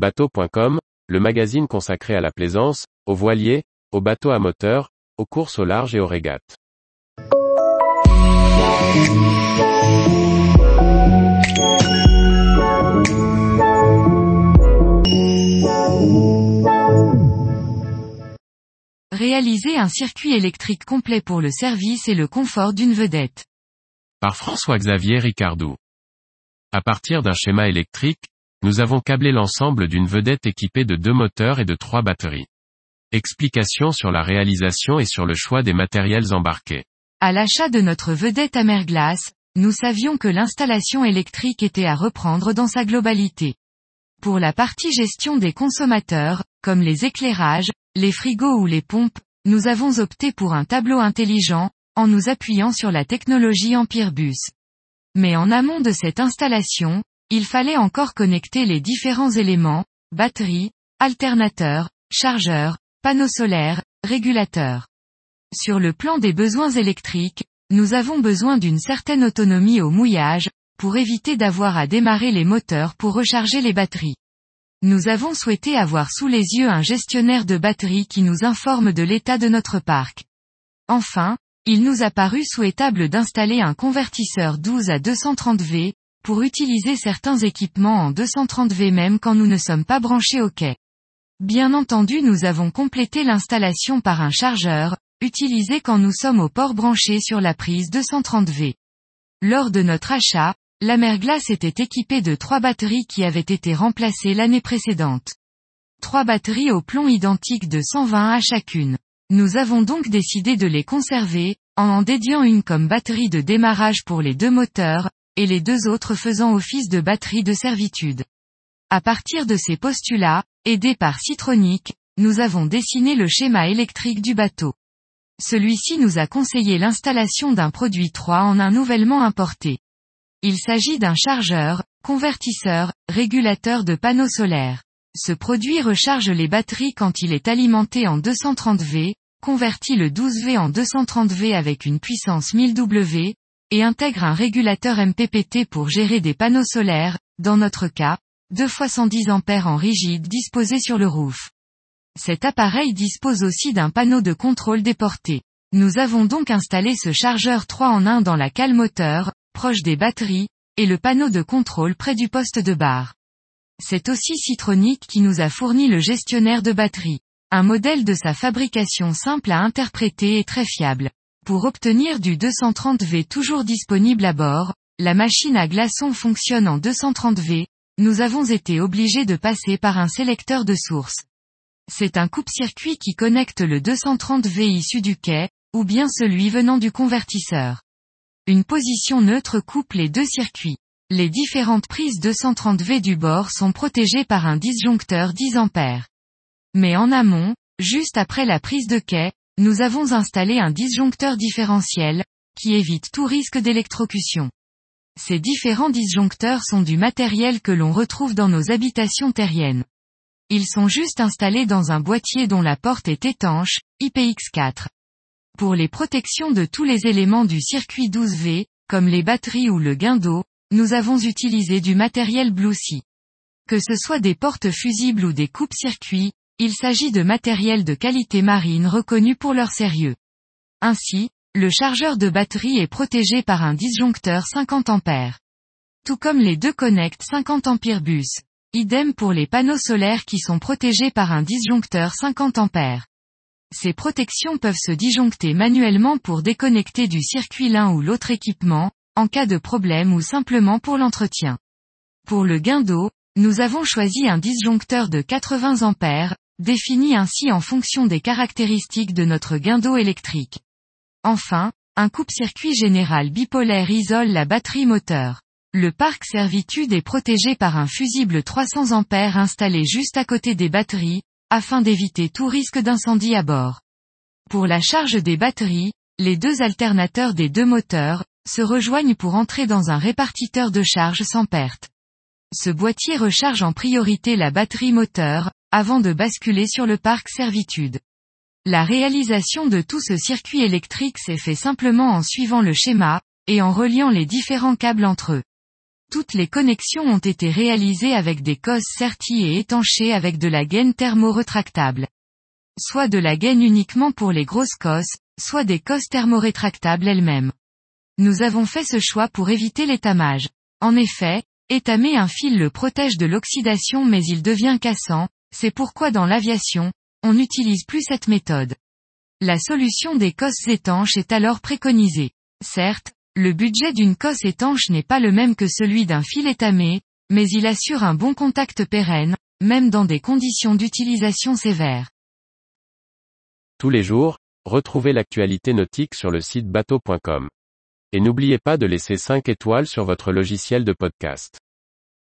Bateau.com, le magazine consacré à la plaisance, aux voiliers, aux bateaux à moteur, aux courses au large et aux régates. Réaliser un circuit électrique complet pour le service et le confort d'une vedette. Par François-Xavier Ricardou. À partir d'un schéma électrique, nous avons câblé l'ensemble d'une vedette équipée de deux moteurs et de trois batteries. Explication sur la réalisation et sur le choix des matériels embarqués. À l'achat de notre vedette Amerglace, nous savions que l'installation électrique était à reprendre dans sa globalité. Pour la partie gestion des consommateurs, comme les éclairages, les frigos ou les pompes, nous avons opté pour un tableau intelligent, en nous appuyant sur la technologie Empirebus. Mais en amont de cette installation, il fallait encore connecter les différents éléments, batterie, alternateur, chargeur, panneaux solaires, régulateurs. Sur le plan des besoins électriques, nous avons besoin d'une certaine autonomie au mouillage, pour éviter d'avoir à démarrer les moteurs pour recharger les batteries. Nous avons souhaité avoir sous les yeux un gestionnaire de batterie qui nous informe de l'état de notre parc. Enfin, il nous a paru souhaitable d'installer un convertisseur 12 à 230 V, pour utiliser certains équipements en 230 V même quand nous ne sommes pas branchés au quai. Bien entendu nous avons complété l'installation par un chargeur, utilisé quand nous sommes au port branché sur la prise 230 V. Lors de notre achat, la glace était équipée de trois batteries qui avaient été remplacées l'année précédente. Trois batteries au plomb identiques de 120 à chacune. Nous avons donc décidé de les conserver, en en dédiant une comme batterie de démarrage pour les deux moteurs, et les deux autres faisant office de batterie de servitude. À partir de ces postulats, aidés par Citronic, nous avons dessiné le schéma électrique du bateau. Celui-ci nous a conseillé l'installation d'un produit 3 en un nouvellement importé. Il s'agit d'un chargeur, convertisseur, régulateur de panneaux solaires. Ce produit recharge les batteries quand il est alimenté en 230 V, convertit le 12 V en 230 V avec une puissance 1000 W, et intègre un régulateur MPPT pour gérer des panneaux solaires, dans notre cas, 2 fois 110 A en rigide disposé sur le roof. Cet appareil dispose aussi d'un panneau de contrôle déporté. Nous avons donc installé ce chargeur 3 en 1 dans la cale moteur, proche des batteries, et le panneau de contrôle près du poste de barre. C'est aussi Citronic qui nous a fourni le gestionnaire de batterie. Un modèle de sa fabrication simple à interpréter et très fiable. Pour obtenir du 230V toujours disponible à bord, la machine à glaçons fonctionne en 230V, nous avons été obligés de passer par un sélecteur de source. C'est un coupe-circuit qui connecte le 230V issu du quai, ou bien celui venant du convertisseur. Une position neutre coupe les deux circuits. Les différentes prises 230V du bord sont protégées par un disjoncteur 10 A. Mais en amont, juste après la prise de quai, nous avons installé un disjoncteur différentiel, qui évite tout risque d'électrocution. Ces différents disjoncteurs sont du matériel que l'on retrouve dans nos habitations terriennes. Ils sont juste installés dans un boîtier dont la porte est étanche, IPX4. Pour les protections de tous les éléments du circuit 12V, comme les batteries ou le guindeau, nous avons utilisé du matériel Bluesy. Que ce soit des portes fusibles ou des coupes-circuits, il s'agit de matériel de qualité marine reconnu pour leur sérieux. Ainsi, le chargeur de batterie est protégé par un disjoncteur 50 A. Tout comme les deux connects 50 A bus. Idem pour les panneaux solaires qui sont protégés par un disjoncteur 50 A. Ces protections peuvent se disjoncter manuellement pour déconnecter du circuit l'un ou l'autre équipement, en cas de problème ou simplement pour l'entretien. Pour le gain d'eau, nous avons choisi un disjoncteur de 80 A, défini ainsi en fonction des caractéristiques de notre guindeau électrique. Enfin, un coupe-circuit général bipolaire isole la batterie moteur. Le parc servitude est protégé par un fusible 300 A installé juste à côté des batteries, afin d'éviter tout risque d'incendie à bord. Pour la charge des batteries, les deux alternateurs des deux moteurs, se rejoignent pour entrer dans un répartiteur de charge sans perte. Ce boîtier recharge en priorité la batterie moteur, avant de basculer sur le parc servitude. La réalisation de tout ce circuit électrique s'est fait simplement en suivant le schéma, et en reliant les différents câbles entre eux. Toutes les connexions ont été réalisées avec des cosses serties et étanchées avec de la gaine thermo-retractable. Soit de la gaine uniquement pour les grosses cosses, soit des cosses thermorétractables elles-mêmes. Nous avons fait ce choix pour éviter l'étamage. En effet, étamer un fil le protège de l'oxydation mais il devient cassant, c'est pourquoi dans l'aviation, on n'utilise plus cette méthode. La solution des cosses étanches est alors préconisée. Certes, le budget d'une cosse étanche n'est pas le même que celui d'un fil étamé, mais il assure un bon contact pérenne, même dans des conditions d'utilisation sévères. Tous les jours, retrouvez l'actualité nautique sur le site bateau.com. Et n'oubliez pas de laisser 5 étoiles sur votre logiciel de podcast.